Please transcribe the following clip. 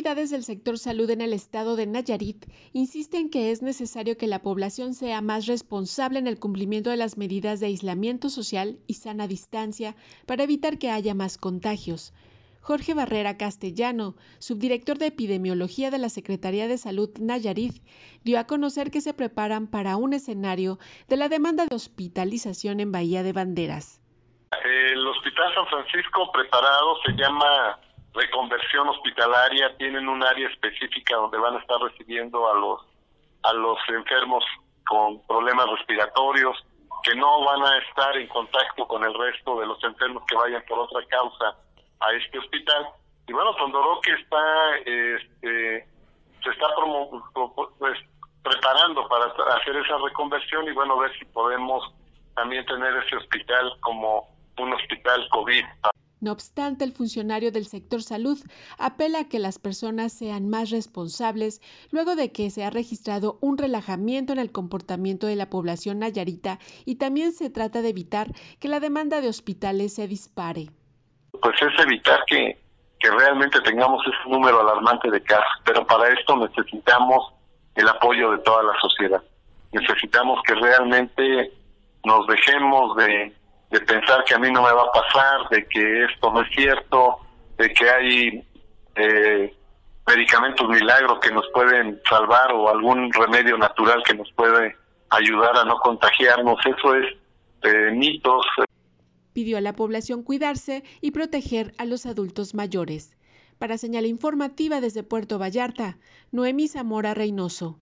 Autoridades del sector salud en el estado de Nayarit insisten que es necesario que la población sea más responsable en el cumplimiento de las medidas de aislamiento social y sana distancia para evitar que haya más contagios. Jorge Barrera Castellano, subdirector de epidemiología de la Secretaría de Salud Nayarit, dio a conocer que se preparan para un escenario de la demanda de hospitalización en Bahía de Banderas. El Hospital San Francisco preparado se llama reconversión hospitalaria, tienen un área específica donde van a estar recibiendo a los a los enfermos con problemas respiratorios que no van a estar en contacto con el resto de los enfermos que vayan por otra causa a este hospital. Y bueno, que está este, se está pues, preparando para hacer esa reconversión y bueno, ver si podemos también tener ese hospital como un hospital COVID. No obstante, el funcionario del sector salud apela a que las personas sean más responsables luego de que se ha registrado un relajamiento en el comportamiento de la población nayarita y también se trata de evitar que la demanda de hospitales se dispare. Pues es evitar que, que realmente tengamos ese número alarmante de casos, pero para esto necesitamos el apoyo de toda la sociedad. Necesitamos que realmente nos dejemos de de pensar que a mí no me va a pasar, de que esto no es cierto, de que hay eh, medicamentos milagros que nos pueden salvar o algún remedio natural que nos puede ayudar a no contagiarnos. Eso es eh, mitos. Pidió a la población cuidarse y proteger a los adultos mayores. Para señal informativa desde Puerto Vallarta, Noemí Zamora Reynoso.